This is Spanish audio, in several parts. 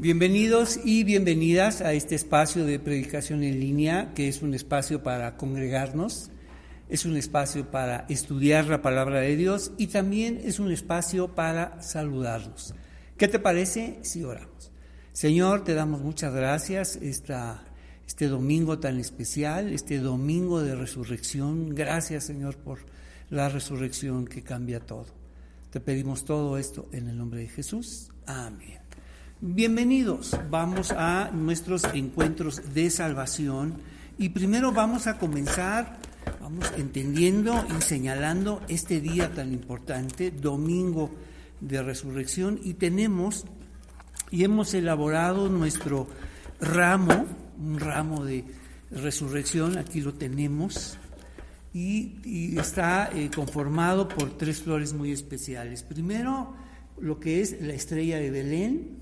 Bienvenidos y bienvenidas a este espacio de predicación en línea, que es un espacio para congregarnos, es un espacio para estudiar la palabra de Dios y también es un espacio para saludarnos. ¿Qué te parece si oramos? Señor, te damos muchas gracias esta, este domingo tan especial, este domingo de resurrección. Gracias, Señor, por la resurrección que cambia todo. Te pedimos todo esto en el nombre de Jesús. Amén. Bienvenidos, vamos a nuestros encuentros de salvación. Y primero vamos a comenzar, vamos entendiendo y señalando este día tan importante, domingo de resurrección, y tenemos y hemos elaborado nuestro ramo, un ramo de resurrección, aquí lo tenemos, y, está eh, conformado por tres flores muy especiales. Primero, lo que es la estrella de Belén,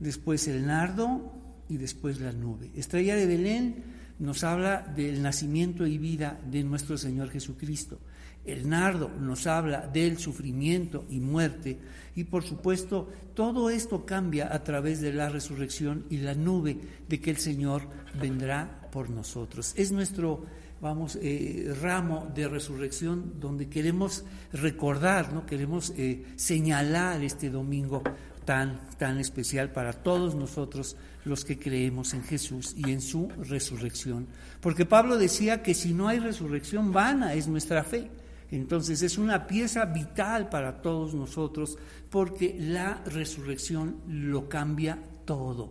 después el nardo y después la nube. Estrella de Belén nos habla del nacimiento y vida de nuestro Señor Jesucristo. El nardo nos habla del sufrimiento y muerte. Y por supuesto, todo esto cambia a través de la resurrección y la nube de que el Señor vendrá por nosotros. Es nuestro, vamos, eh, ramo de resurrección donde queremos recordar, ¿no? queremos eh, señalar este domingo tan, tan especial para todos nosotros los que creemos en Jesús y en su resurrección. Porque Pablo decía que si no hay resurrección, vana es nuestra fe. Entonces es una pieza vital para todos nosotros porque la resurrección lo cambia todo.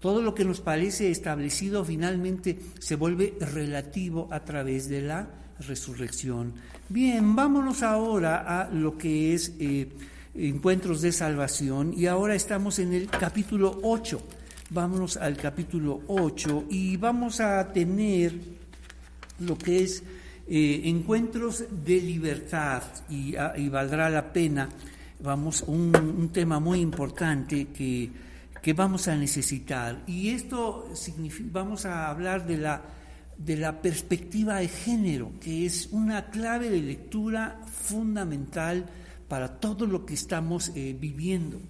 Todo lo que nos parece establecido finalmente se vuelve relativo a través de la resurrección. Bien, vámonos ahora a lo que es... Eh, encuentros de salvación y ahora estamos en el capítulo 8. Vámonos al capítulo 8 y vamos a tener lo que es eh, encuentros de libertad y, ah, valdrá la pena, vamos, un, tema muy importante que, que, vamos a necesitar. Y esto significa, vamos a hablar de la, de la perspectiva de género, que es una clave de lectura fundamental para todo lo que estamos eh, viviendo,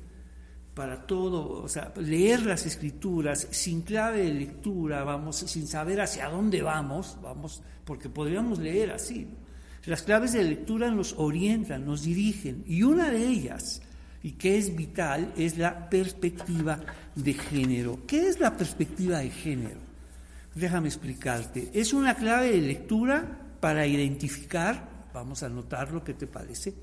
para todo, o sea, leer las escrituras sin clave de lectura, vamos, sin saber hacia dónde vamos, vamos, porque podríamos leer así. Las claves de lectura nos orientan, nos dirigen, y una de ellas, y que es vital, es la perspectiva de género. ¿Qué es la perspectiva de género? Déjame explicarte. Es una clave de lectura para identificar, vamos a anotar lo que te parece,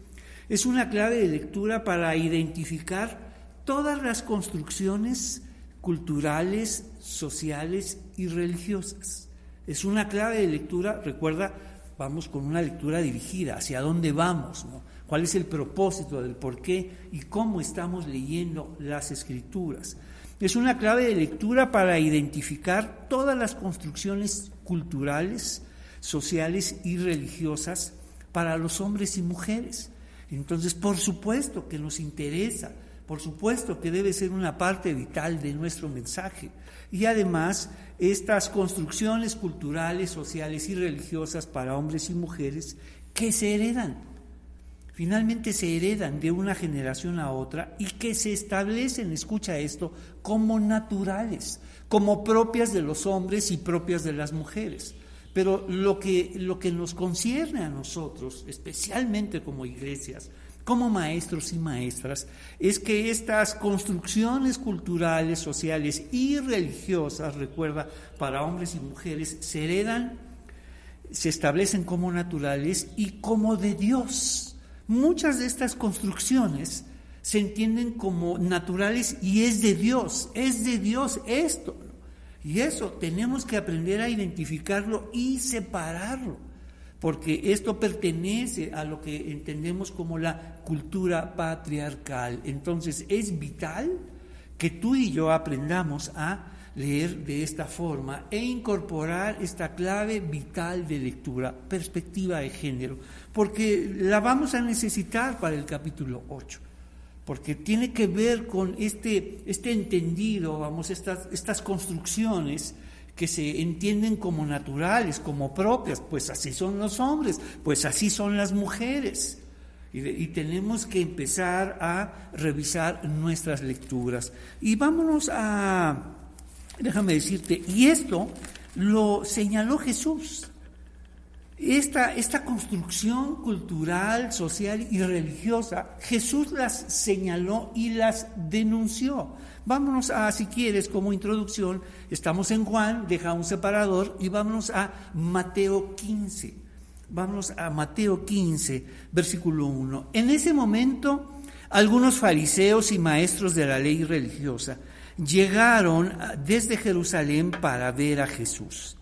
es una clave de lectura para identificar todas las construcciones culturales, sociales y religiosas. Es una clave de lectura, recuerda, vamos con una lectura dirigida, hacia dónde vamos, cuál es el propósito del por qué y cómo estamos leyendo las escrituras. Es una clave de lectura para identificar todas las construcciones culturales, sociales y religiosas para los hombres y mujeres. Entonces, por supuesto que nos interesa, por supuesto que debe ser una parte vital de nuestro mensaje. Y además, estas construcciones culturales, sociales y religiosas para hombres y mujeres que se heredan, finalmente se heredan de una generación a otra y que se establecen, escucha esto, como naturales, como propias de los hombres y propias de las mujeres. Pero lo que, lo que nos concierne a nosotros, especialmente como iglesias, como maestros y maestras, es que estas construcciones culturales, sociales y religiosas, recuerda, para hombres y mujeres, se heredan, se establecen como naturales y como de Dios. Muchas de estas construcciones se entienden como naturales y es de Dios, es de Dios esto. Y eso tenemos que aprender a identificarlo y separarlo, porque esto pertenece a lo que entendemos como la cultura patriarcal. Entonces es vital que tú y yo aprendamos a leer de esta forma e incorporar esta clave vital de lectura, perspectiva de género, porque la vamos a necesitar para el capítulo 8 porque tiene que ver con este, este entendido, vamos, estas, estas construcciones que se entienden como naturales, como propias, pues así son los hombres, pues así son las mujeres. y, tenemos que empezar a revisar nuestras lecturas. Y vámonos a, déjame decirte, y esto lo señaló Jesús. Esta, esta construcción cultural, social y religiosa, Jesús las señaló y las denunció. Vámonos a, si quieres, como introducción, estamos en Juan, deja un separador y vámonos a Mateo 15. Vamos a Mateo 15, versículo 1. En ese momento, algunos fariseos y maestros de la ley religiosa llegaron desde Jerusalén para ver a Jesús.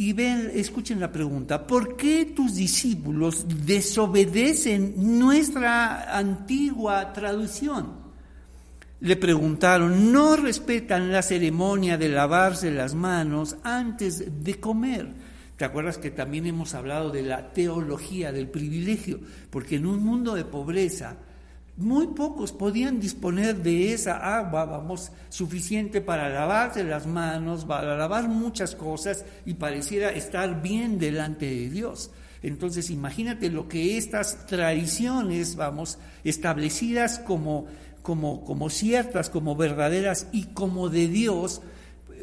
Y ven, escuchen la pregunta, ¿por qué tus discípulos desobedecen nuestra antigua tradición? Le preguntaron, ¿no respetan la ceremonia de lavarse las manos antes de comer? ¿Te acuerdas que también hemos hablado de la teología del privilegio? Porque en un mundo de pobreza, muy pocos podían disponer de esa agua, vamos, suficiente para lavarse las manos, para lavar muchas cosas y pareciera estar bien delante de Dios. Entonces, imagínate lo que estas tradiciones, vamos, establecidas como, como, como ciertas, como verdaderas y como de Dios,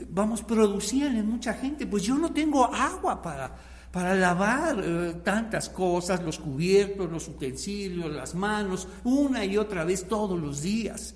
vamos, producían en mucha gente, pues yo no tengo agua para, para lavar eh, tantas cosas, los cubiertos, los utensilios, las manos, una y otra vez todos los días.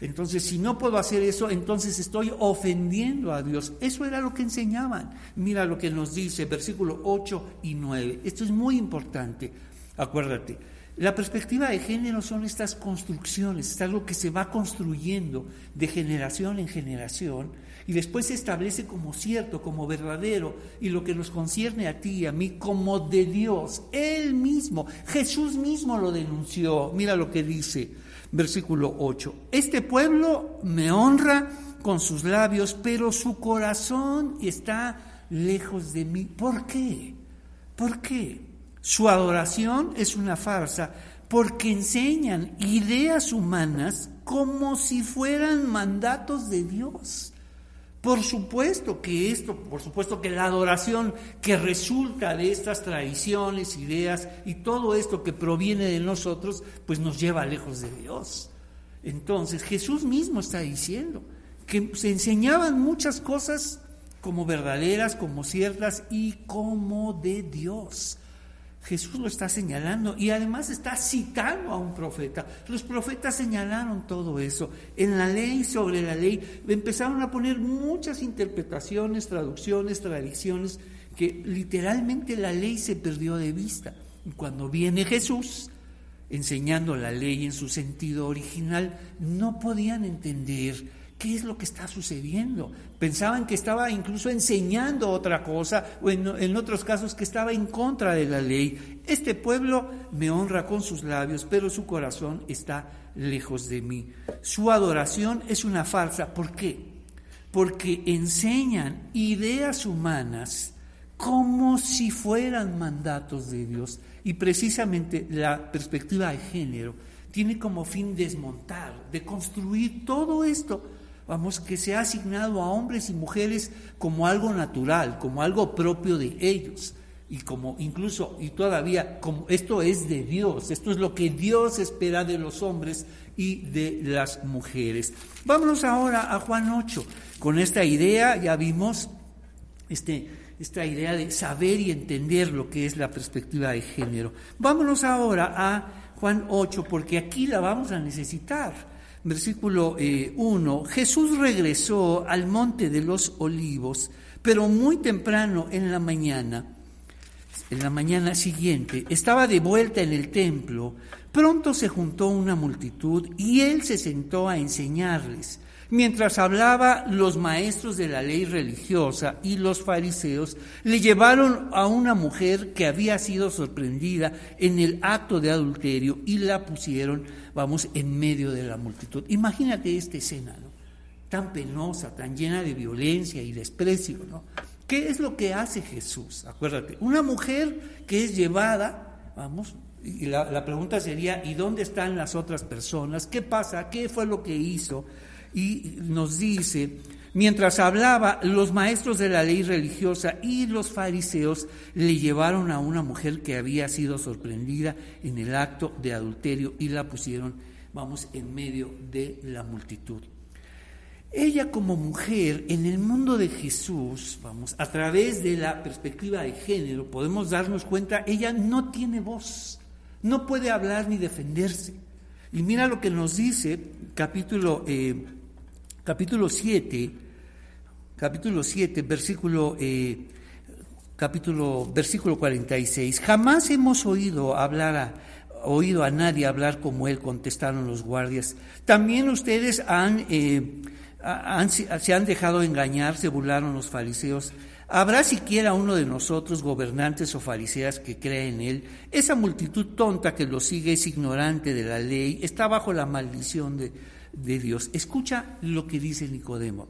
Entonces, si no puedo hacer eso, entonces estoy ofendiendo a Dios. Eso era lo que enseñaban. Mira lo que nos dice versículo 8 y 9. Esto es muy importante. Acuérdate, la perspectiva de género son estas construcciones, es algo que se va construyendo de generación en generación y después se establece como cierto, como verdadero, y lo que nos concierne a ti y a mí como de Dios, Él mismo, Jesús mismo lo denunció. Mira lo que dice, versículo 8, este pueblo me honra con sus labios, pero su corazón está lejos de mí. ¿Por qué? ¿Por qué? Su adoración es una farsa porque enseñan ideas humanas como si fueran mandatos de Dios. Por supuesto que esto, por supuesto que la adoración que resulta de estas tradiciones, ideas y todo esto que proviene de nosotros, pues nos lleva lejos de Dios. Entonces Jesús mismo está diciendo que se enseñaban muchas cosas como verdaderas, como ciertas y como de Dios. Jesús lo está señalando y además está citando a un profeta. Los profetas señalaron todo eso. En la ley, sobre la ley, empezaron a poner muchas interpretaciones, traducciones, tradiciones, que literalmente la ley se perdió de vista. Cuando viene Jesús, enseñando la ley en su sentido original, no podían entender ¿Qué es lo que está sucediendo? Pensaban que estaba incluso enseñando otra cosa o en, otros casos que estaba en contra de la ley. Este pueblo me honra con sus labios, pero su corazón está lejos de mí. Su adoración es una farsa. ¿Por qué? Porque enseñan ideas humanas como si fueran mandatos de Dios. Y precisamente la perspectiva de género tiene como fin desmontar, de construir todo esto vamos, que se ha asignado a hombres y mujeres como algo natural, como algo propio de ellos. Y como incluso, y todavía, como esto es de Dios, esto es lo que Dios espera de los hombres y de las mujeres. Vámonos ahora a Juan 8. Con esta idea ya vimos este, esta idea de saber y entender lo que es la perspectiva de género. Vámonos ahora a Juan 8, porque aquí la vamos a necesitar versículo 1, eh, Jesús regresó al monte de los olivos, pero muy temprano en la mañana, en la mañana siguiente, estaba de vuelta en el templo, pronto se juntó una multitud y él se sentó a enseñarles. Mientras hablaba, los maestros de la ley religiosa y los fariseos le llevaron a una mujer que había sido sorprendida en el acto de adulterio y la pusieron, vamos, en medio de la multitud. Imagínate esta escena, ¿no? Tan penosa, tan llena de violencia y desprecio, ¿no? ¿Qué es lo que hace Jesús? Acuérdate, una mujer que es llevada, vamos, y la, la pregunta sería, ¿y dónde están las otras personas? ¿Qué pasa? ¿Qué fue lo que hizo? Y nos dice, Mientras hablaba, los maestros de la ley religiosa y los fariseos le llevaron a una mujer que había sido sorprendida en el acto de adulterio y la pusieron, vamos, en medio de la multitud. Ella como mujer en el mundo de Jesús, vamos, a través de la perspectiva de género, podemos darnos cuenta, ella no tiene voz, no puede hablar ni defenderse. Y mira lo que nos dice capítulo, eh, capítulo 7, capítulo 7, versículo, eh, capítulo, versículo 46. Jamás hemos oído hablar a, oído a nadie hablar como él, contestaron los guardias. También ustedes han... Eh, se han dejado engañar, se burlaron los fariseos. ¿Habrá siquiera uno de nosotros, gobernantes o fariseas, que crea en él? Esa multitud tonta que lo sigue es ignorante de la ley, está bajo la maldición de, de Dios. Escucha lo que dice Nicodemo.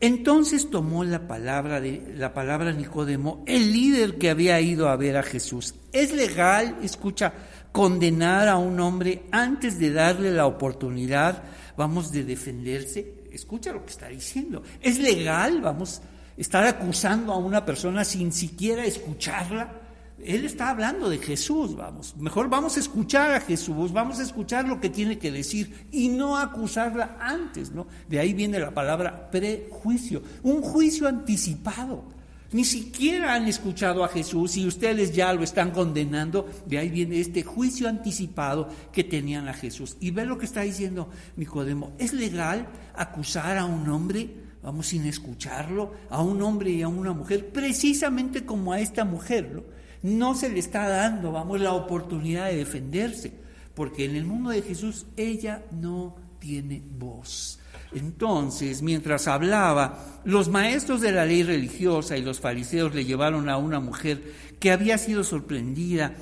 Entonces tomó la palabra de la palabra Nicodemo, el líder que había ido a ver a Jesús. ¿Es legal, escucha, condenar a un hombre antes de darle la oportunidad, vamos, de defenderse? escucha lo que está diciendo. ¿Es legal, vamos, estar acusando a una persona sin siquiera escucharla? Él está hablando de Jesús, vamos. Mejor vamos a escuchar a Jesús, vamos a escuchar lo que tiene que decir y no acusarla antes, ¿no? De ahí viene la palabra prejuicio, un juicio anticipado. Ni siquiera han escuchado a Jesús y ustedes ya lo están condenando. De ahí viene este juicio anticipado que tenían a Jesús. Y ve lo que está diciendo Nicodemo. ¿Es legal acusar a un hombre, vamos sin escucharlo, a un hombre y a una mujer, precisamente como a esta mujer? ¿no? No se le está dando, vamos, la oportunidad de defenderse. Porque en el mundo de Jesús ella no tiene voz. Entonces, mientras hablaba, los maestros de la ley religiosa y los fariseos le llevaron a una mujer que había sido sorprendida,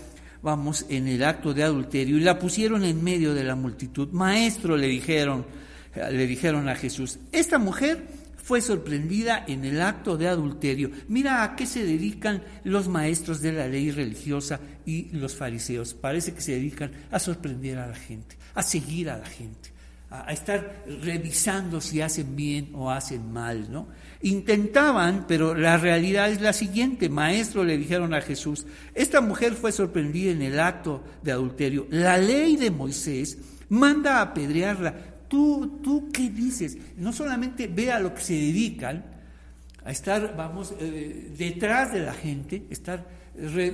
vamos, en el acto de adulterio y la pusieron en medio de la multitud. Maestro, le dijeron, le dijeron a Jesús, esta mujer fue sorprendida en el acto de adulterio. Mira a qué se dedican los maestros de la ley religiosa y los fariseos. Parece que se dedican a sorprender a la gente, a seguir a la gente a, estar revisando si hacen bien o hacen mal, ¿no? Intentaban, pero la realidad es la siguiente, maestro, le dijeron a Jesús, esta mujer fue sorprendida en el acto de adulterio, la ley de Moisés manda a apedrearla, ¿Tú, tú qué dices? No solamente ve a lo que se dedican, a estar, vamos, eh, detrás de la gente, estar,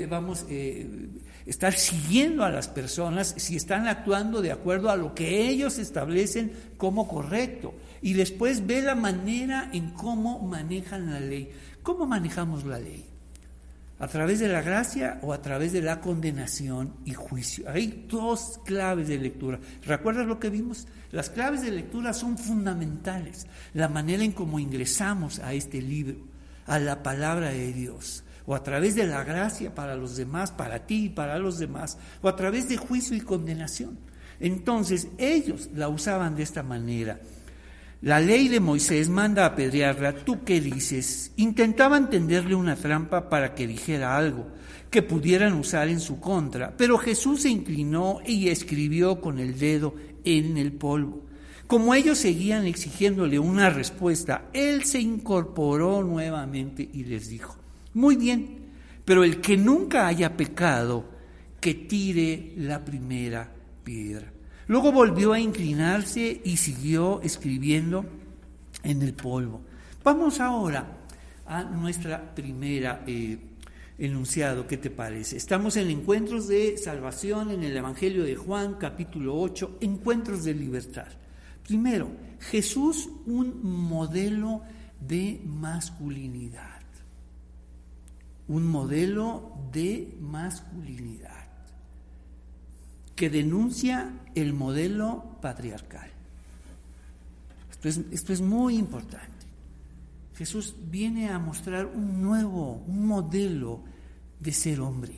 vamos, eh, estar siguiendo a las personas si están actuando de acuerdo a lo que ellos establecen como correcto. Y después ve la manera en cómo manejan la ley. ¿Cómo manejamos la ley? ¿A través de la gracia o a través de la condenación y juicio? Hay dos claves de lectura. ¿Recuerdas lo que vimos? Las claves de lectura son fundamentales. La manera en cómo ingresamos a este libro, a la palabra de Dios o a través de la gracia para los demás, para ti y para los demás, o a través de juicio y condenación. Entonces ellos la usaban de esta manera. La ley de Moisés manda a apedrearla, ¿tú qué dices? Intentaban tenderle una trampa para que dijera algo que pudieran usar en su contra, pero Jesús se inclinó y escribió con el dedo en el polvo. Como ellos seguían exigiéndole una respuesta, él se incorporó nuevamente y les dijo, muy bien, pero el que nunca haya pecado, que tire la primera piedra. Luego volvió a inclinarse y siguió escribiendo en el polvo. Vamos ahora a nuestra primera eh, enunciado, ¿qué te parece? Estamos en encuentros de salvación en el Evangelio de Juan, capítulo 8, encuentros de libertad. Primero, Jesús, un modelo de masculinidad un modelo de masculinidad que denuncia el modelo patriarcal. Esto es, esto es muy importante. Jesús viene a mostrar un nuevo, un modelo de ser hombre,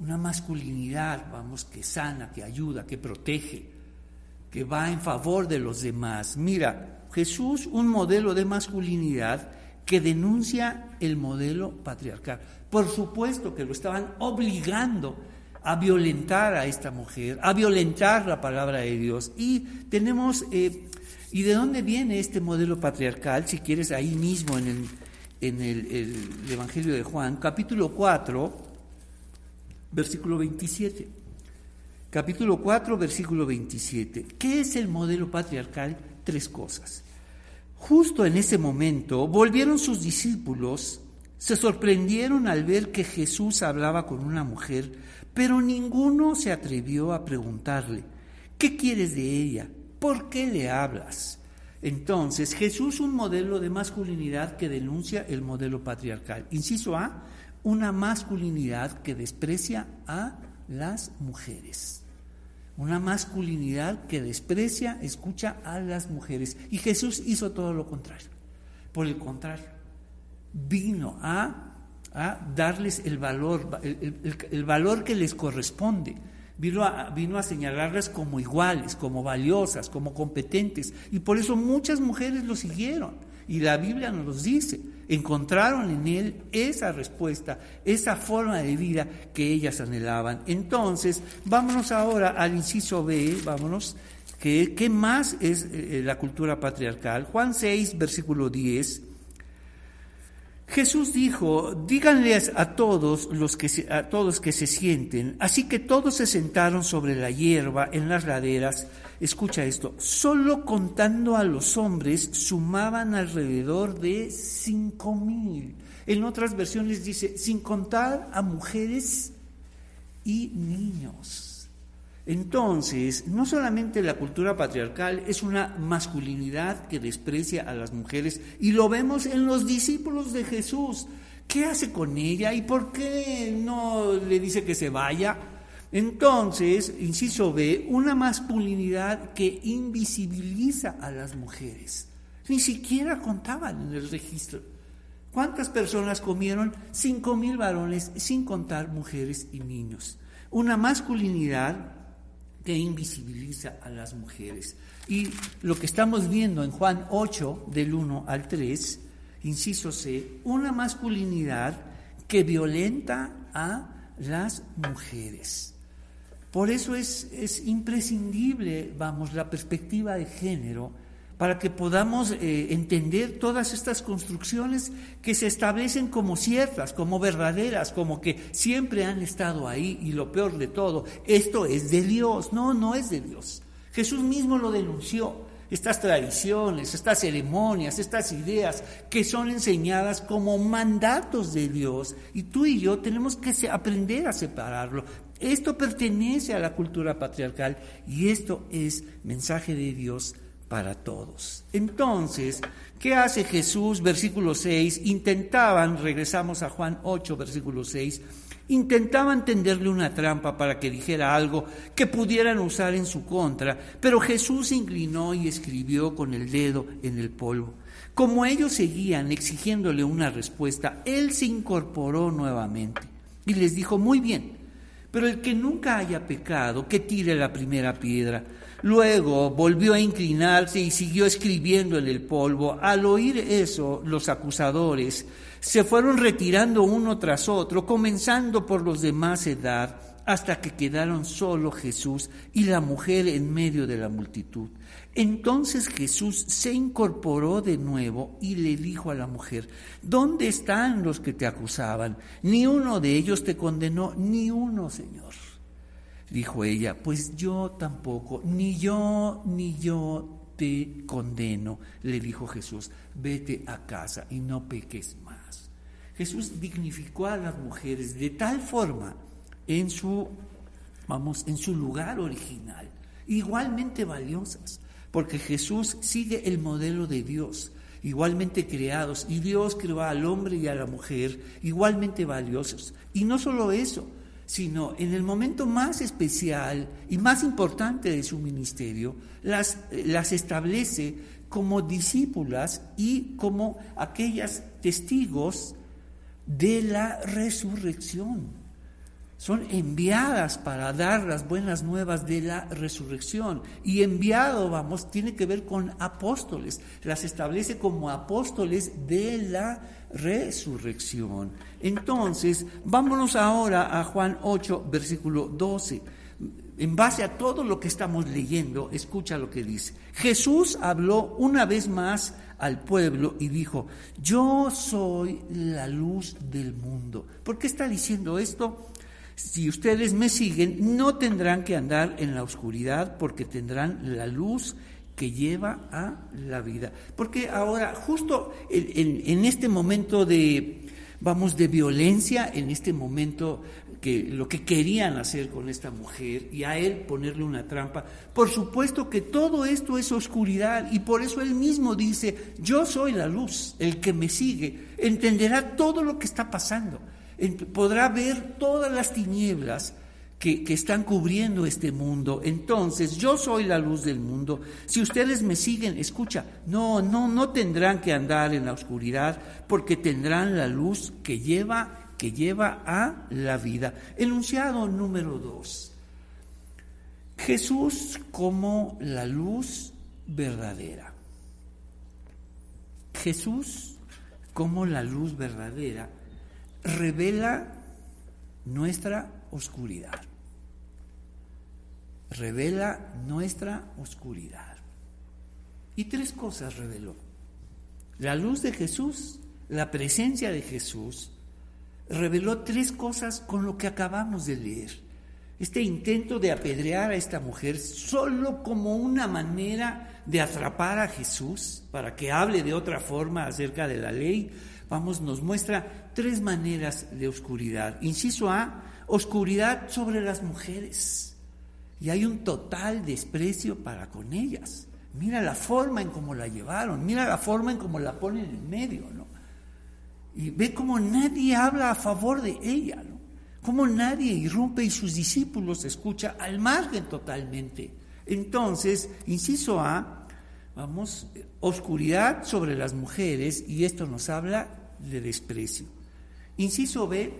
una masculinidad, vamos, que sana, que ayuda, que protege, que va en favor de los demás. Mira, Jesús, un modelo de masculinidad que denuncia el modelo patriarcal. Por supuesto que lo estaban obligando a violentar a esta mujer, a violentar la palabra de Dios. Y tenemos, eh, ¿Y de dónde viene este modelo patriarcal? Si quieres, ahí mismo en el, en el, el Evangelio de Juan, capítulo 4, versículo 27. Capítulo 4, versículo 27. ¿Qué es el modelo patriarcal? Tres cosas. Justo en ese momento volvieron sus discípulos, se sorprendieron al ver que Jesús hablaba con una mujer, pero ninguno se atrevió a preguntarle, ¿qué quieres de ella? ¿Por qué le hablas? Entonces, Jesús un modelo de masculinidad que denuncia el modelo patriarcal. Inciso A, una masculinidad que desprecia a las mujeres. Una masculinidad que desprecia, escucha a las mujeres. Y Jesús hizo todo lo contrario. Por el contrario, vino a, darles el valor, el, valor que les corresponde. Vino a, vino a señalarlas como iguales, como valiosas, como competentes. Y por eso muchas mujeres lo siguieron. Y la Biblia nos lo dice encontraron en él esa respuesta, esa forma de vida que ellas anhelaban. Entonces, vámonos ahora al inciso B, vámonos, que, ¿qué más es eh, la cultura patriarcal? Juan 6, versículo 10. Jesús dijo, díganles a todos los que se, a todos que se sienten. Así que todos se sentaron sobre la hierba en las laderas escucha esto, solo contando a los hombres sumaban alrededor de cinco mil. En otras versiones dice, sin contar a mujeres y niños. Entonces, no solamente la cultura patriarcal es una masculinidad que desprecia a las mujeres, y lo vemos en los discípulos de Jesús. ¿Qué hace con ella y por qué no le dice que se vaya? Entonces, inciso B, una masculinidad que invisibiliza a las mujeres. Ni siquiera contaban en el registro. ¿Cuántas personas comieron? Cinco mil varones, sin contar mujeres y niños. Una masculinidad que invisibiliza a las mujeres. Y lo que estamos viendo en Juan 8, del 1 al 3, inciso C, una masculinidad que violenta a las mujeres. Por eso es, es imprescindible, vamos, la perspectiva de género para que podamos eh, entender todas estas construcciones que se establecen como ciertas, como verdaderas, como que siempre han estado ahí y lo peor de todo, esto es de Dios, no, no es de Dios. Jesús mismo lo denunció, estas tradiciones, estas ceremonias, estas ideas que son enseñadas como mandatos de Dios y tú y yo tenemos que aprender a separarlo, esto pertenece a la cultura patriarcal y esto es mensaje de Dios para todos. Entonces, ¿qué hace Jesús? Versículo 6, intentaban, regresamos a Juan 8, versículo 6, intentaban tenderle una trampa para que dijera algo que pudieran usar en su contra, pero Jesús se inclinó y escribió con el dedo en el polvo. Como ellos seguían exigiéndole una respuesta, él se incorporó nuevamente y les dijo, muy bien, pero el que nunca haya pecado, que tire la primera piedra. Luego volvió a inclinarse y siguió escribiendo en el polvo. Al oír eso, los acusadores se fueron retirando uno tras otro, comenzando por los de más edad, hasta que quedaron solo Jesús y la mujer en medio de la multitud. Entonces Jesús se incorporó de nuevo y le dijo a la mujer, ¿dónde están los que te acusaban? Ni uno de ellos te condenó, ni uno, Señor. Dijo ella, pues yo tampoco, ni yo, ni yo te condeno, le dijo Jesús, vete a casa y no peques más. Jesús dignificó a las mujeres de tal forma en su, vamos, en su lugar original, igualmente valiosas porque Jesús sigue el modelo de Dios, igualmente creados, y Dios creó al hombre y a la mujer igualmente valiosos. Y no solo eso, sino en el momento más especial y más importante de su ministerio, las, las establece como discípulas y como aquellas testigos de la resurrección son enviadas para dar las buenas nuevas de la resurrección. Y enviado, vamos, tiene que ver con apóstoles. Las establece como apóstoles de la resurrección. Entonces, vámonos ahora a Juan 8, versículo 12. en base a todo lo que estamos leyendo, escucha lo que dice. Jesús habló una vez más al pueblo y dijo, yo soy la luz del mundo. ¿Por qué está diciendo esto? Si ustedes me siguen, no tendrán que andar en la oscuridad porque tendrán la luz que lleva a la vida. Porque ahora, justo en, este momento de, vamos, de violencia, en este momento que lo que querían hacer con esta mujer y a él ponerle una trampa, por supuesto que todo esto es oscuridad y por eso él mismo dice, yo soy la luz, el que me sigue, entenderá todo lo que está pasando podrá ver todas las tinieblas que, están cubriendo este mundo. Entonces, yo soy la luz del mundo. Si ustedes me siguen, escucha, no, no, no tendrán que andar en la oscuridad porque tendrán la luz que lleva, que lleva a la vida. Enunciado número dos. Jesús como la luz verdadera. Jesús como la luz verdadera revela nuestra oscuridad. Revela nuestra oscuridad. Y tres cosas reveló. La luz de Jesús, la presencia de Jesús, reveló tres cosas con lo que acabamos de leer. Este intento de apedrear a esta mujer solo como una manera de atrapar a Jesús para que hable de otra forma acerca de la ley, vamos, nos muestra tres maneras de oscuridad. Inciso A, oscuridad sobre las mujeres. Y hay un total desprecio para con ellas. Mira la forma en cómo la llevaron, mira la forma en cómo la ponen en medio, ¿no? Y ve cómo nadie habla a favor de ella, ¿no? Cómo nadie irrumpe y sus discípulos escucha al margen totalmente. Entonces, inciso A, vamos, oscuridad sobre las mujeres y esto nos habla de desprecio. Inciso B,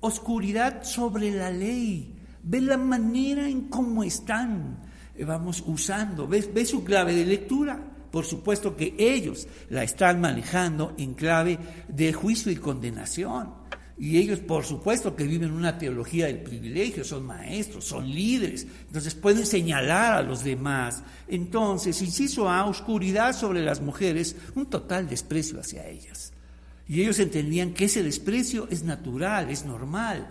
oscuridad sobre la ley. Ve la manera en cómo están, eh, vamos, usando. ¿Ve, ve su clave de lectura? Por supuesto que ellos la están manejando en clave de juicio y condenación. Y ellos, por supuesto, que viven una teología del privilegio, son maestros, son líderes, entonces pueden señalar a los demás. Entonces, inciso A, oscuridad sobre las mujeres, un total desprecio hacia ellas. Y ellos entendían que ese desprecio es natural, es normal.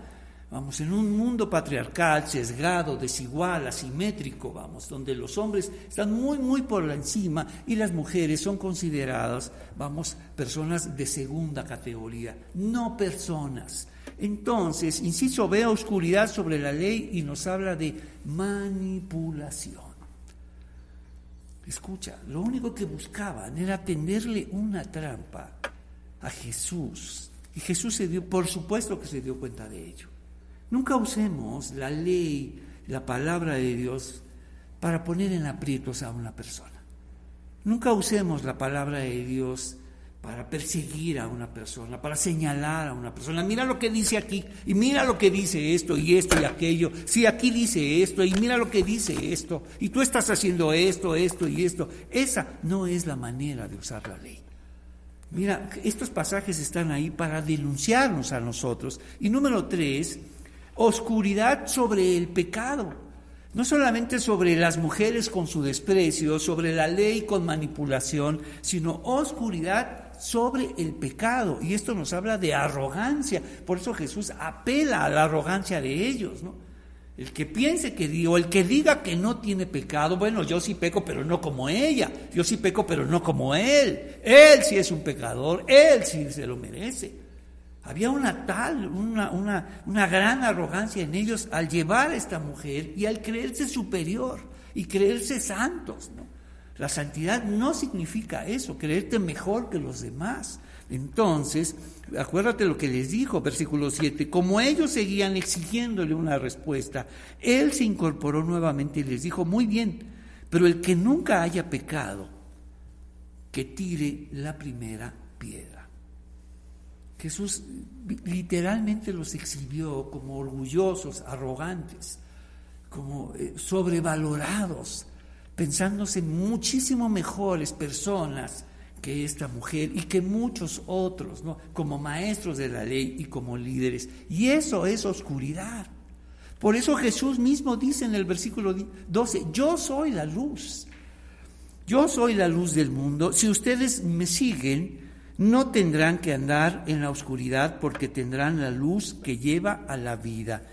Vamos, en un mundo patriarcal, sesgado, desigual, asimétrico, vamos, donde los hombres están muy, muy por encima y las mujeres son consideradas, vamos, personas de segunda categoría, no personas. Entonces, inciso, ve oscuridad sobre la ley y nos habla de manipulación. Escucha, lo único que buscaban era tenderle una trampa a Jesús. Y Jesús se dio, por supuesto que se dio cuenta de ello. Nunca usemos la ley, la palabra de Dios para poner en aprietos a una persona. Nunca usemos la palabra de Dios para perseguir a una persona, para señalar a una persona. Mira lo que dice aquí, y mira lo que dice esto y esto y aquello. Si aquí dice esto, y mira lo que dice esto, y tú estás haciendo esto, esto y esto. Esa no es la manera de usar la ley. Mira, estos pasajes están ahí para denunciarnos a nosotros. Y número tres, oscuridad sobre el pecado. No solamente sobre las mujeres con su desprecio, sobre la ley con manipulación, sino oscuridad sobre el pecado. Y esto nos habla de arrogancia. Por eso Jesús apela a la arrogancia de ellos. El que piense que o el que diga que no tiene pecado, bueno, yo sí peco, pero no como ella. Yo sí peco, pero no como él. Él sí es un pecador, él sí se lo merece. Había una tal, una, una, gran arrogancia en ellos al llevar a esta mujer y al creerse superior y creerse santos. La santidad no significa eso, creerte mejor que los demás. Entonces, acuérdate lo que les dijo, versículo 7, como ellos seguían exigiéndole una respuesta, él se incorporó nuevamente y les dijo, muy bien, pero el que nunca haya pecado, que tire la primera piedra. Jesús literalmente los exhibió como orgullosos, arrogantes, como eh, sobrevalorados, pensándose muchísimo mejores personas que esta mujer y que muchos otros, como maestros de la ley y como líderes. Y eso es oscuridad. Por eso Jesús mismo dice en el versículo 12, yo soy la luz. Yo soy la luz del mundo. Si ustedes me siguen, no tendrán que andar en la oscuridad porque tendrán la luz que lleva a la vida.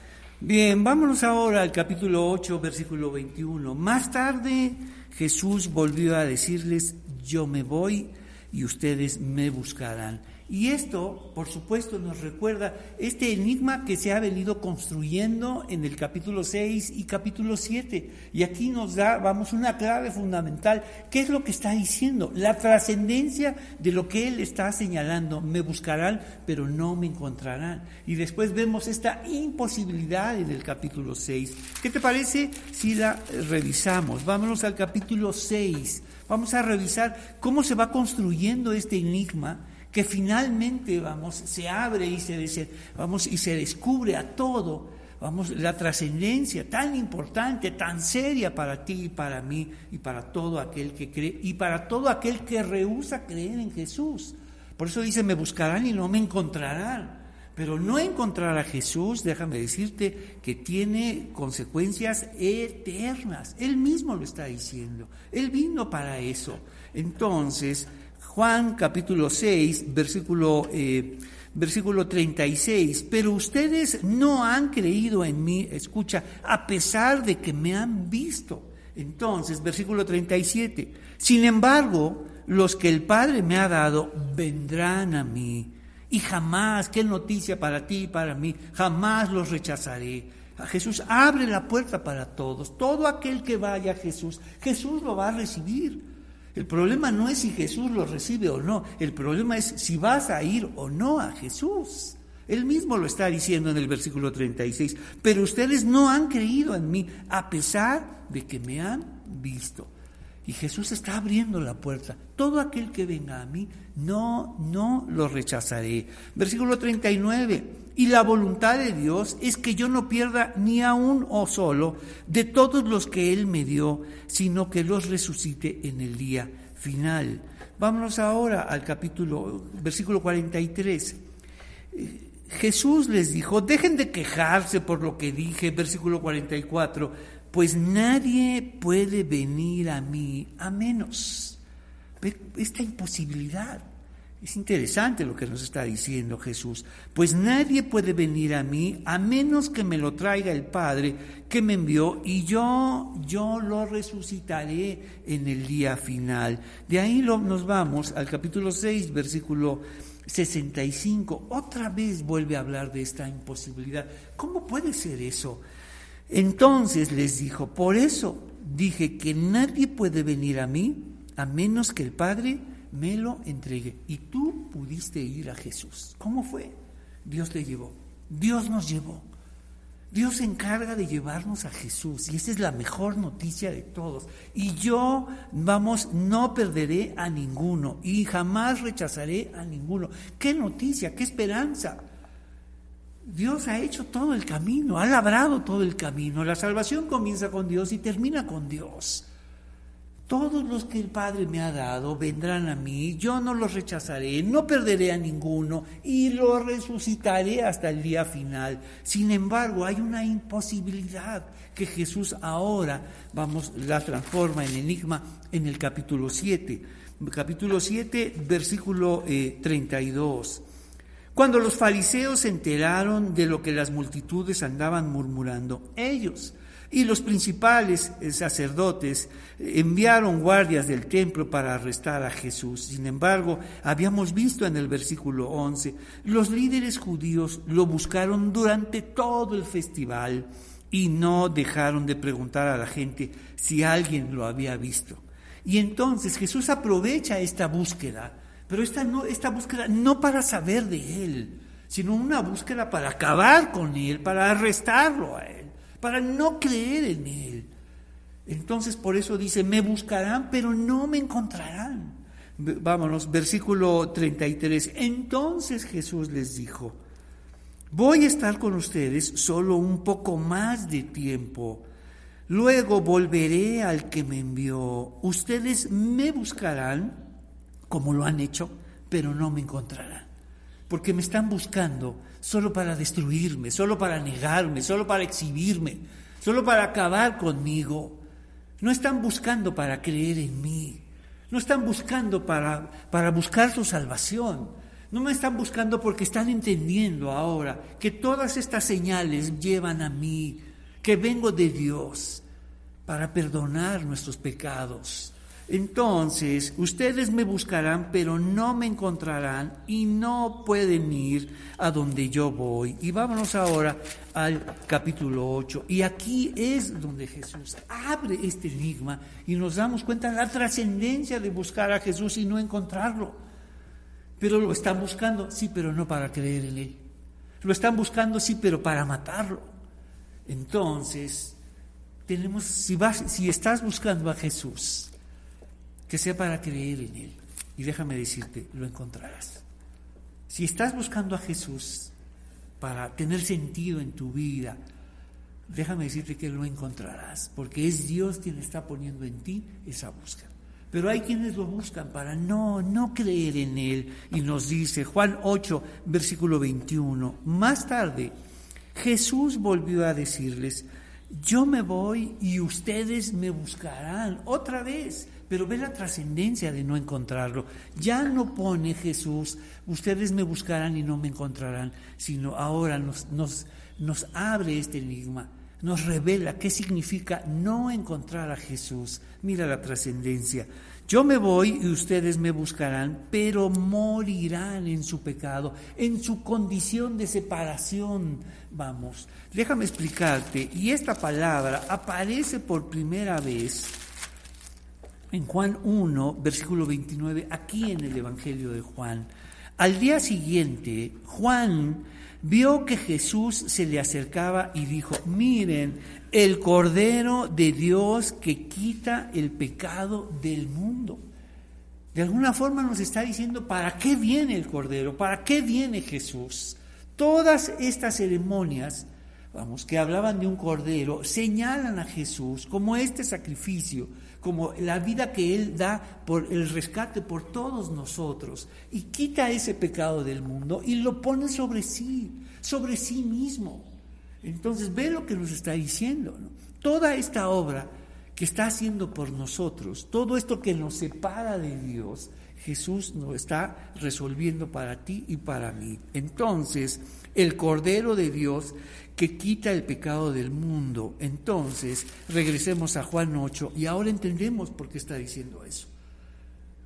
Bien, vámonos ahora al capítulo 8, versículo 21. Más tarde Jesús volvió a decirles, yo me voy y ustedes me buscarán. Y esto, por supuesto, nos recuerda este enigma que se ha venido construyendo en el capítulo 6 y capítulo 7. Y aquí nos da, vamos, una clave fundamental. ¿Qué es lo que está diciendo? La trascendencia de lo que él está señalando. Me buscarán, pero no me encontrarán. Y después vemos esta imposibilidad en el capítulo 6. ¿Qué te parece si la revisamos? Vámonos al capítulo 6. Vamos a revisar cómo se va construyendo este enigma que finalmente vamos se abre y se vamos y se descubre a todo vamos la trascendencia tan importante tan seria para ti y para mí y para todo aquel que cree y para todo aquel que rehúsa creer en Jesús por eso dice me buscarán y no me encontrarán pero no encontrar a Jesús, déjame decirte, que tiene consecuencias eternas. Él mismo lo está diciendo. Él vino para eso. Entonces, Juan capítulo 6, versículo, eh, versículo 36, pero ustedes no han creído en mí, escucha, a pesar de que me han visto. Entonces, versículo 37, sin embargo, los que el Padre me ha dado vendrán a mí y jamás, qué noticia para ti y para mí, jamás los rechazaré. Jesús abre la puerta para todos. Todo aquel que vaya a Jesús, Jesús lo va a recibir. El problema no es si Jesús lo recibe o no, el problema es si vas a ir o no a Jesús. Él mismo lo está diciendo en el versículo 36, pero ustedes no han creído en mí a pesar de que me han visto. Y Jesús está abriendo la puerta. Todo aquel que venga a mí, no, no lo rechazaré. Versículo 39. Y la voluntad de Dios es que yo no pierda ni a un o solo de todos los que Él me dio, sino que los resucite en el día final. Vámonos ahora al capítulo, versículo 43. Jesús les dijo, dejen de quejarse por lo que dije, versículo 44, pues nadie puede venir a mí a menos. Esta imposibilidad. Es interesante lo que nos está diciendo Jesús, pues nadie puede venir a mí a menos que me lo traiga el Padre que me envió y yo yo lo resucitaré en el día final. De ahí nos vamos al capítulo 6, versículo 65. Otra vez vuelve a hablar de esta imposibilidad. ¿Cómo puede ser eso? Entonces les dijo, por eso dije que nadie puede venir a mí a menos que el Padre me lo entregué. Y tú pudiste ir a Jesús. ¿Cómo fue? Dios te llevó. Dios nos llevó. Dios se encarga de llevarnos a Jesús y esa es la mejor noticia de todos. Y yo, vamos, no perderé a ninguno y jamás rechazaré a ninguno. ¿Qué noticia? ¿Qué esperanza? Dios ha hecho todo el camino, ha labrado todo el camino. La salvación comienza con Dios y termina con Dios. Todos los que el Padre me ha dado vendrán a mí, yo no los rechazaré, no perderé a ninguno y lo resucitaré hasta el día final. Sin embargo, hay una imposibilidad que Jesús ahora, vamos, la transforma en enigma en el capítulo 7. Capítulo 7, versículo 32. Cuando los fariseos se enteraron de lo que las multitudes andaban murmurando, ellos, y los principales eh, sacerdotes enviaron guardias del templo para arrestar a Jesús. Sin embargo, habíamos visto en el versículo 11, los líderes judíos lo buscaron durante todo el festival y no dejaron de preguntar a la gente si alguien lo había visto. Y entonces Jesús aprovecha esta búsqueda, pero esta, no, esta búsqueda no para saber de Él, sino una búsqueda para acabar con Él, para arrestarlo a Él para no creer en Él. Entonces por eso dice, me buscarán, pero no me encontrarán. Vámonos, versículo 33. Entonces Jesús les dijo, voy a estar con ustedes solo un poco más de tiempo. Luego volveré al que me envió. Ustedes me buscarán como lo han hecho, pero no me encontrarán. porque me están buscando solo para destruirme, solo para negarme, solo para exhibirme, solo para acabar conmigo. No están buscando para creer en mí, no están buscando para, para buscar su salvación, no me están buscando porque están entendiendo ahora que todas estas señales llevan a mí, que vengo de Dios para perdonar nuestros pecados entonces, ustedes me buscarán, pero no me encontrarán y no pueden ir a donde yo voy. Y vámonos ahora al capítulo 8. Y aquí es donde Jesús abre este enigma y nos damos cuenta de la trascendencia de buscar a Jesús y no encontrarlo. Pero lo están buscando, sí, pero no para creer en Él. Lo están buscando, sí, pero para matarlo. Entonces, tenemos, si, vas, si estás buscando a Jesús, que sea para creer en Él. Y déjame decirte, lo encontrarás. Si estás buscando a Jesús para tener sentido en tu vida, déjame decirte que lo encontrarás, porque es Dios quien está poniendo en ti esa búsqueda. Pero hay quienes lo buscan para no, no creer en Él. Y nos dice Juan 8, versículo 21, más tarde Jesús volvió a decirles, yo me voy y ustedes me buscarán otra vez, pero ve la trascendencia de no encontrarlo. Ya no pone Jesús, ustedes me buscarán y no me encontrarán, sino ahora nos, abre este enigma, nos revela qué significa no encontrar a Jesús. Mira la trascendencia. Yo me voy y ustedes me buscarán, pero morirán en su pecado, en su condición de separación. Vamos, déjame explicarte. Y esta palabra aparece por primera vez en Juan 1, versículo 29, aquí en el Evangelio de Juan. Al día siguiente, Juan vio que Jesús se le acercaba y dijo, miren, el Cordero de Dios que quita el pecado del mundo. De alguna forma nos está diciendo, ¿para qué viene el Cordero? ¿Para qué viene Jesús? Todas estas ceremonias, vamos, que hablaban de un Cordero, señalan a Jesús como este sacrificio como la vida que Él da por el rescate por todos nosotros y quita ese pecado del mundo y lo pone sobre sí, sobre sí mismo. Entonces ve lo que nos está diciendo. Toda esta obra que está haciendo por nosotros, todo esto que nos separa de Dios, Jesús nos está resolviendo para ti y para mí. Entonces, el Cordero de Dios que quita el pecado del mundo. Entonces, regresemos a Juan 8 y ahora entendemos por qué está diciendo eso.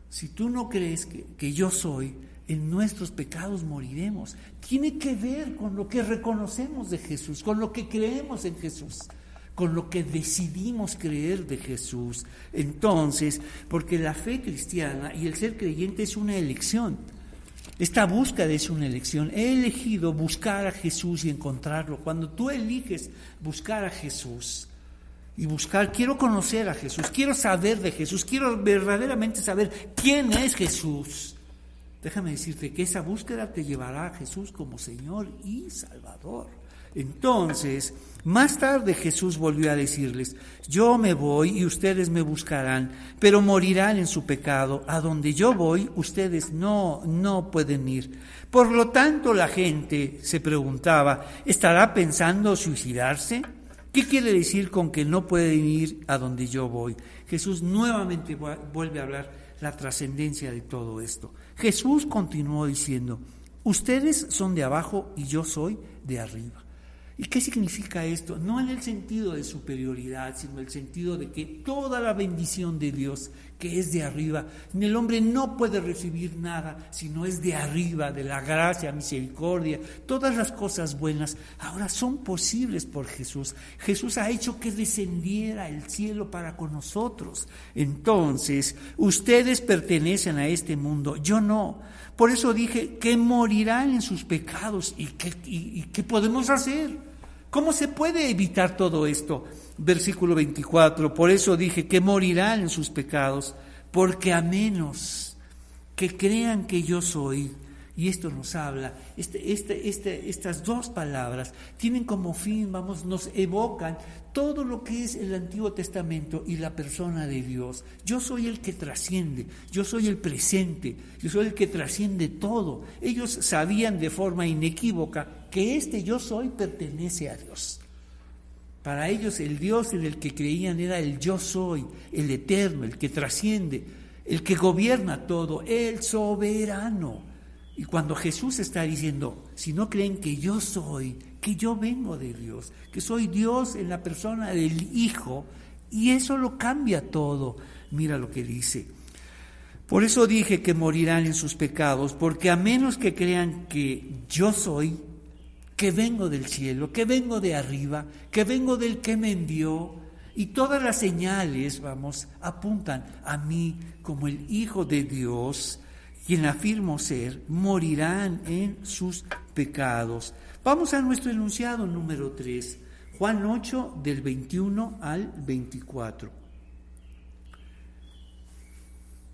Si tú no crees que, que yo soy, en nuestros pecados moriremos. Tiene que ver con lo que reconocemos de Jesús, con lo que creemos en Jesús, con lo que decidimos creer de Jesús. Entonces, porque la fe cristiana y el ser creyente es una elección. Esta búsqueda es una elección. He elegido buscar a Jesús y encontrarlo. Cuando tú eliges buscar a Jesús y buscar, quiero conocer a Jesús, quiero saber de Jesús, quiero verdaderamente saber quién es Jesús. Déjame decirte que esa búsqueda te llevará a Jesús como Señor y Salvador. Entonces, más tarde Jesús volvió a decirles, yo me voy y ustedes me buscarán, pero morirán en su pecado. A donde yo voy, ustedes no, no pueden ir. Por lo tanto, la gente se preguntaba, ¿estará pensando suicidarse? ¿Qué quiere decir con que no pueden ir a donde yo voy? Jesús nuevamente vuelve a hablar la trascendencia de todo esto. Jesús continuó diciendo, ustedes son de abajo y yo soy de arriba. ¿Y qué significa esto? No en el sentido de superioridad, sino en el sentido de que toda la bendición de Dios que es de arriba, el hombre no puede recibir nada si no es de arriba, de la gracia, misericordia, todas las cosas buenas, ahora son posibles por Jesús. Jesús ha hecho que descendiera el cielo para con nosotros. Entonces, ustedes pertenecen a este mundo, yo no. Por eso dije que morirán en sus pecados. ¿Y qué, y qué podemos hacer? ¿Cómo se puede evitar todo esto? Versículo 24, por eso dije que morirán en sus pecados, porque a menos que crean que yo soy, Y esto nos habla, este, este, este, estas dos palabras tienen como fin, vamos, nos evocan todo lo que es el Antiguo Testamento y la persona de Dios. Yo soy el que trasciende, yo soy el presente, yo soy el que trasciende todo. Ellos sabían de forma inequívoca que este yo soy pertenece a Dios. Para ellos el Dios en el que creían era el yo soy, el eterno, el que trasciende, el que gobierna todo, el soberano. Y cuando Jesús está diciendo, si no creen que yo soy, que yo vengo de Dios, que soy Dios en la persona del Hijo, y eso lo cambia todo. Mira lo que dice. Por eso dije que morirán en sus pecados, porque a menos que crean que yo soy, que vengo del cielo, que vengo de arriba, que vengo del que me envió, y todas las señales, vamos, apuntan a mí como el Hijo de Dios, quien afirmo ser, morirán en sus pecados. Vamos a nuestro enunciado número 3, Juan 8 del 21 al 24.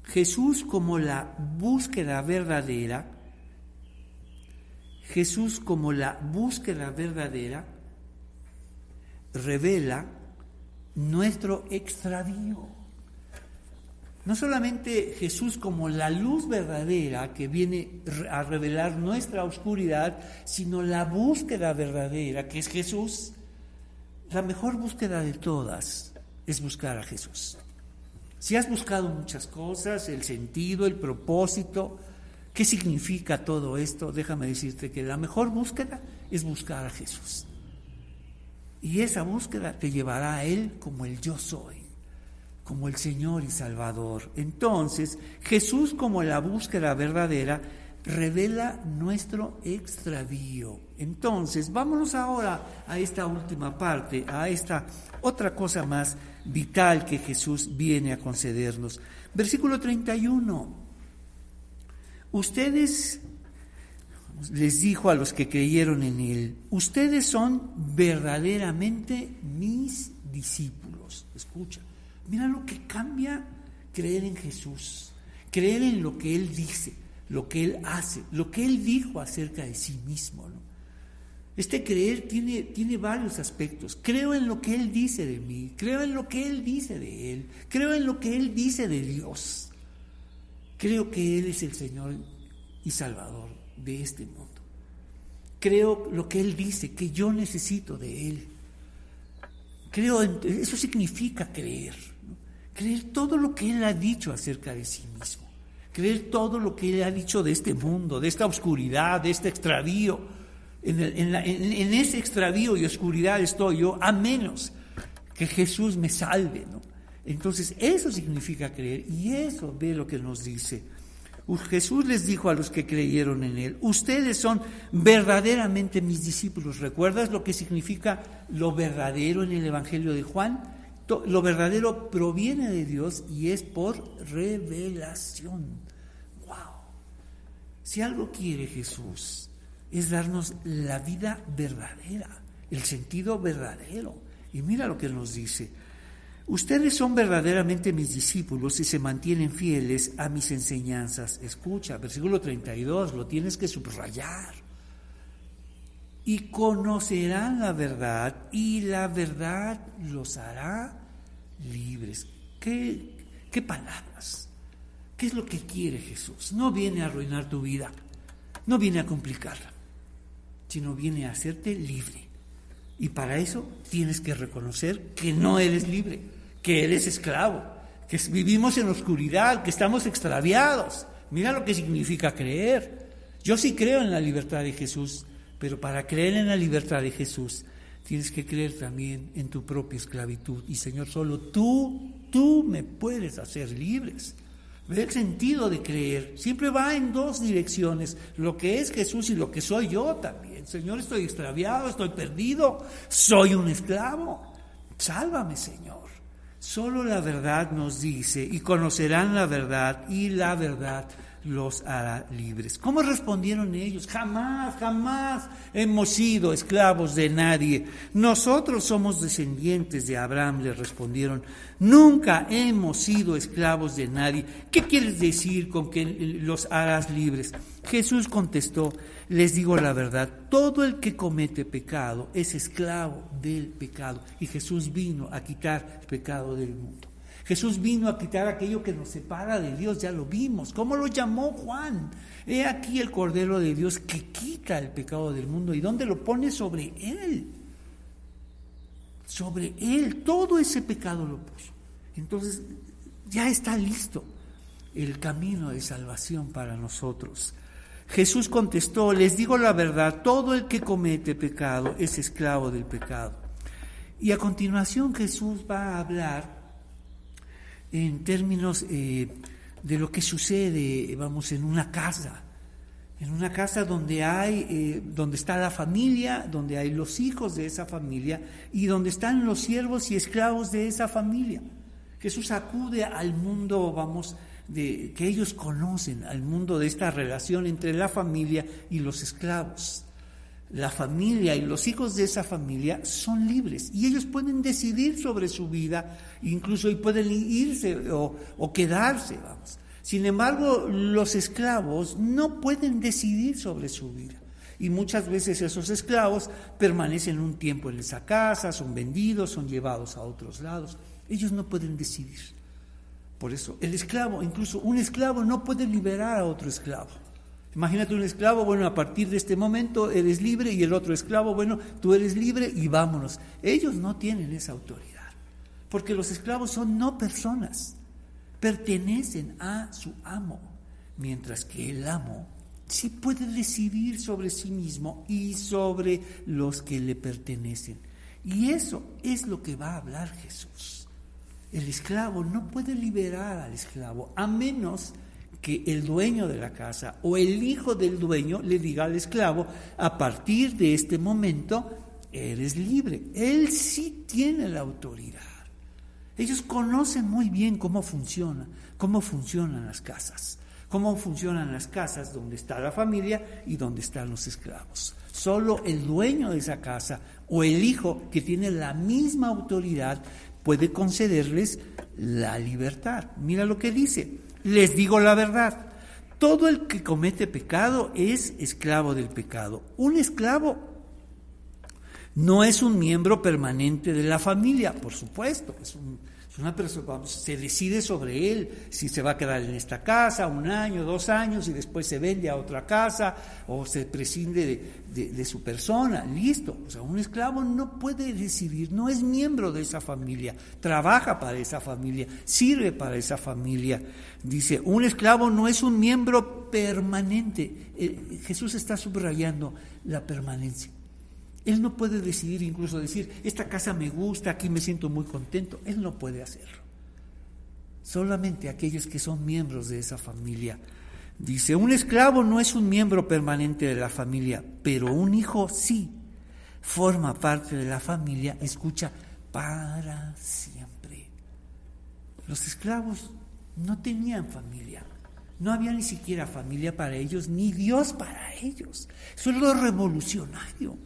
Jesús como la búsqueda verdadera, Jesús como la búsqueda verdadera, revela nuestro extravío. No solamente Jesús como la luz verdadera que viene a revelar nuestra oscuridad, sino la búsqueda verdadera que es Jesús. La mejor búsqueda de todas es buscar a Jesús. Si has buscado muchas cosas, el sentido, el propósito, ¿qué significa todo esto? Déjame decirte que la mejor búsqueda es buscar a Jesús. Y esa búsqueda te llevará a Él como el yo soy como el Señor y Salvador. Entonces, Jesús como la búsqueda verdadera revela nuestro extravío. Entonces, vámonos ahora a esta última parte, a esta otra cosa más vital que Jesús viene a concedernos. Versículo 31. Ustedes, les dijo a los que creyeron en Él, ustedes son verdaderamente mis discípulos. Escucha Mira lo que cambia creer en Jesús, creer en lo que Él dice, lo que Él hace, lo que Él dijo acerca de sí mismo. Este creer tiene, tiene varios aspectos. Creo en lo que Él dice de mí, creo en lo que Él dice de Él, creo en lo que Él dice de Dios. Creo que Él es el Señor y Salvador de este mundo. Creo lo que Él dice, que yo necesito de Él. Creo eso significa creer. Creer todo lo que Él ha dicho acerca de sí mismo. Creer todo lo que Él ha dicho de este mundo, de esta oscuridad, de este extravío. En, en, ese extravío y oscuridad estoy yo, a menos que Jesús me salve. ¿no? Entonces, eso significa creer. Y eso ve lo que nos dice. Jesús les dijo a los que creyeron en Él, ustedes son verdaderamente mis discípulos. ¿Recuerdas lo que significa lo verdadero en el Evangelio de Juan? Lo verdadero proviene de Dios y es por revelación. ¡Wow! Si algo quiere Jesús es darnos la vida verdadera, el sentido verdadero. Y mira lo que nos dice. Ustedes son verdaderamente mis discípulos y se mantienen fieles a mis enseñanzas. Escucha, versículo 32, lo tienes que subrayar. Y conocerán la verdad y la verdad los hará libres. ¿Qué, qué palabras? ¿Qué es lo que quiere Jesús? No viene a arruinar tu vida, no viene a complicarla, sino viene a hacerte libre. Y para eso tienes que reconocer que no eres libre, que eres esclavo, que vivimos en oscuridad, que estamos extraviados. Mira lo que significa creer. Yo sí creo en la libertad de Jesús, pero para creer en la libertad de Jesús tienes que creer también en tu propia esclavitud. Y Señor, solo tú, tú me puedes hacer libres. Ve el sentido de creer. Siempre va en dos direcciones, lo que es Jesús y lo que soy yo también. Señor, estoy extraviado, estoy perdido, soy un esclavo. Sálvame, Señor. Solo la verdad nos dice, y conocerán la verdad, y la verdad los hará libres. ¿Cómo respondieron ellos? Jamás, jamás hemos sido esclavos de nadie. Nosotros somos descendientes de Abraham, le respondieron. Nunca hemos sido esclavos de nadie. ¿Qué quieres decir con que los harás libres? Jesús contestó, les digo la verdad, todo el que comete pecado es esclavo del pecado. Y Jesús vino a quitar el pecado del mundo. Jesús vino a quitar aquello que nos separa de Dios, ya lo vimos. ¿Cómo lo llamó Juan? He aquí el Cordero de Dios que quita el pecado del mundo. ¿Y dónde lo pone? Sobre Él. Sobre Él. Todo ese pecado lo puso. Entonces, ya está listo el camino de salvación para nosotros. Jesús contestó, les digo la verdad, todo el que comete pecado es esclavo del pecado. Y a continuación Jesús va a hablar en términos eh, de lo que sucede, vamos, en una casa, en una casa donde hay, eh, donde está la familia, donde hay los hijos de esa familia y donde están los siervos y esclavos de esa familia. Jesús acude al mundo, vamos, de, que ellos conocen, al mundo de esta relación entre la familia y los esclavos la familia y los hijos de esa familia son libres y ellos pueden decidir sobre su vida, incluso y pueden irse o, quedarse, vamos. Sin embargo, los esclavos no pueden decidir sobre su vida. Y muchas veces esos esclavos permanecen un tiempo en esa casa, son vendidos, son llevados a otros lados. Ellos no pueden decidir. Por eso, el esclavo, incluso un esclavo no puede liberar a otro esclavo. Imagínate un esclavo, bueno, a partir de este momento eres libre y el otro esclavo, bueno, tú eres libre y vámonos. Ellos no tienen esa autoridad, porque los esclavos son no personas, pertenecen a su amo, mientras que el amo sí puede decidir sobre sí mismo y sobre los que le pertenecen. Y eso es lo que va a hablar Jesús. El esclavo no puede liberar al esclavo a menos que el dueño de la casa o el hijo del dueño le diga al esclavo, a partir de este momento eres libre. Él sí tiene la autoridad. Ellos conocen muy bien cómo funciona, cómo funcionan las casas, cómo funcionan las casas donde está la familia y donde están los esclavos. Solo el dueño de esa casa o el hijo que tiene la misma autoridad puede concederles la libertad. Mira lo que dice. Les digo la verdad, todo el que comete pecado es esclavo del pecado. Un esclavo no es un miembro permanente de la familia, por supuesto, es un una persona, se decide sobre él si se va a quedar en esta casa un año, dos años y después se vende a otra casa o se prescinde de, su persona. Listo. O sea, un esclavo no puede decidir, no es miembro de esa familia, trabaja para esa familia, sirve para esa familia. Dice, un esclavo no es un miembro permanente. Eh, Jesús está subrayando la permanencia. Él no puede decidir, incluso decir, esta casa me gusta, aquí me siento muy contento. Él no puede hacerlo. Solamente aquellos que son miembros de esa familia. Dice, un esclavo no es un miembro permanente de la familia, pero un hijo sí. Forma parte de la familia, escucha, para siempre. Los esclavos no tenían familia. No había ni siquiera familia para ellos, ni Dios para ellos. Eso es lo revolucionario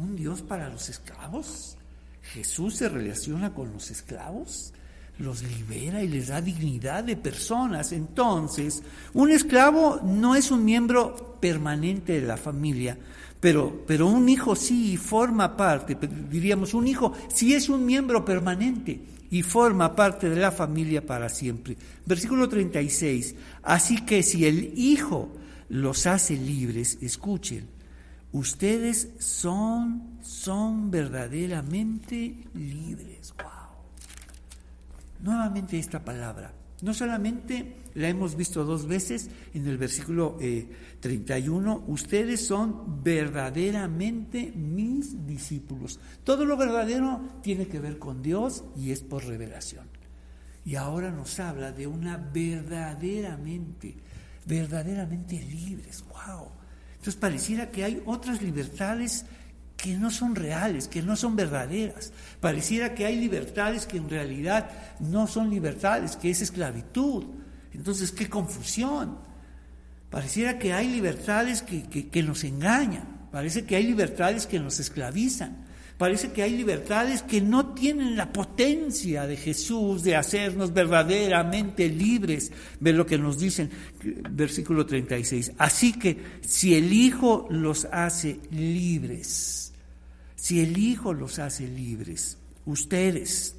un Dios para los esclavos. Jesús se relaciona con los esclavos, los libera y les da dignidad de personas. Entonces, un esclavo no es un miembro permanente de la familia, pero, pero un hijo sí forma parte, diríamos, un hijo sí es un miembro permanente y forma parte de la familia para siempre. Versículo 36, así que si el hijo los hace libres, escuchen, Ustedes son, son verdaderamente libres. Wow. Nuevamente esta palabra. No solamente la hemos visto dos veces en el versículo 31, eh, ustedes son verdaderamente mis discípulos. Todo lo verdadero tiene que ver con Dios y es por revelación. Y ahora nos habla de una verdaderamente, verdaderamente libres. ¡Wow! Entonces pareciera que hay otras libertades que no son reales, que no son verdaderas. Pareciera que hay libertades que en realidad no son libertades, que es esclavitud. Entonces, qué confusión. Pareciera que hay libertades que, que nos engañan, parece que hay libertades que nos esclavizan, parece que hay libertades que no tienen la potencia de Jesús de hacernos verdaderamente libres. Ve lo que nos dicen, versículo 36. Así que si el Hijo los hace libres, si el Hijo los hace libres, ustedes,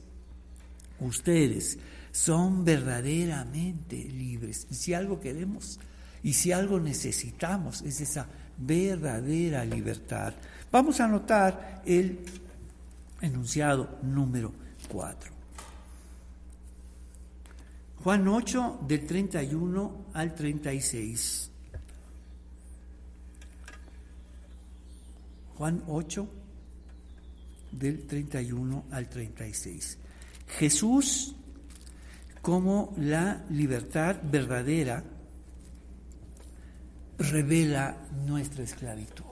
ustedes son verdaderamente libres. Y si algo queremos y si algo necesitamos es esa verdadera libertad. Vamos a anotar el enunciado número 4. Juan 8 del 31 al 36. Juan 8 del 31 al 36. Jesús como la libertad verdadera revela nuestra esclavitud.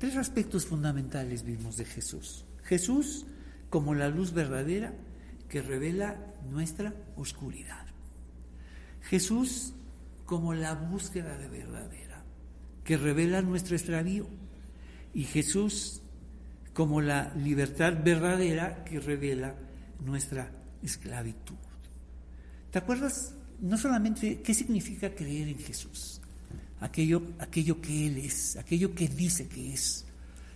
Tres aspectos fundamentales vimos de Jesús. Jesús como la luz verdadera que revela nuestra oscuridad. Jesús como la búsqueda de verdadera que revela nuestro extravío. Y Jesús como la libertad verdadera que revela nuestra esclavitud. ¿Te acuerdas no solamente qué significa creer en Jesús? Aquello, aquello que Él es, aquello que dice que es,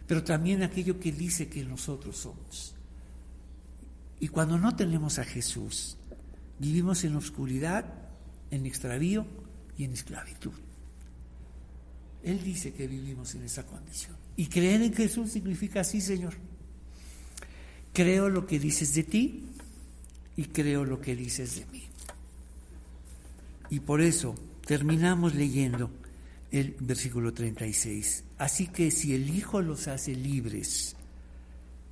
pero también aquello que dice que nosotros somos. Y cuando no tenemos a Jesús, vivimos en oscuridad, en extravío y en esclavitud. Él dice que vivimos en esa condición. Y creer en Jesús significa así, Señor. Creo lo que dices de ti, y creo lo que dices de mí. Y por eso terminamos leyendo el versículo 36. Así que si el Hijo los hace libres,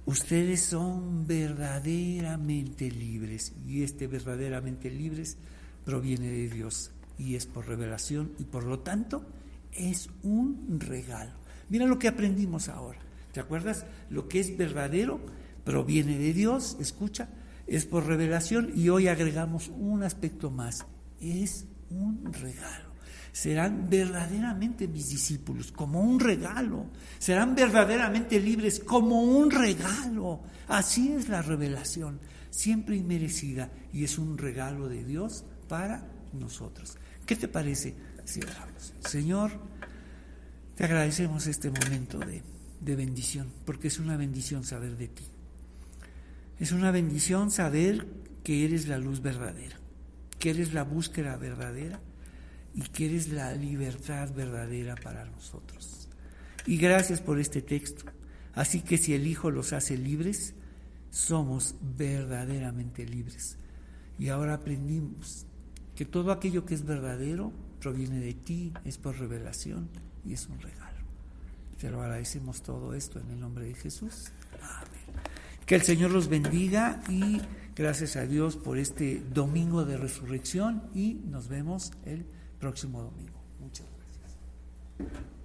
ustedes son verdaderamente libres. Y este verdaderamente libres proviene de Dios y es por revelación y por lo tanto es un regalo. Mira lo que aprendimos ahora. ¿Te acuerdas? Lo que es verdadero proviene de Dios, escucha, es por revelación y hoy agregamos un aspecto más, es un regalo. Serán verdaderamente mis discípulos como un regalo, serán verdaderamente libres como un regalo. Así es la revelación, siempre inmerecida y es un regalo de Dios para nosotros. ¿Qué te parece si? Señor, te agradecemos este momento de, de bendición, porque es una bendición saber de ti. Es una bendición saber que eres la luz verdadera, que eres la búsqueda verdadera y que eres la libertad verdadera para nosotros. Y gracias por este texto. Así que si el Hijo los hace libres, somos verdaderamente libres. Y ahora aprendimos que todo aquello que es verdadero proviene de ti, es por revelación y es un regalo. Te lo agradecemos todo esto en el nombre de Jesús. Amén. Que el Señor los bendiga y gracias a Dios por este domingo de resurrección y nos vemos el próximo domingo. Muchas gracias.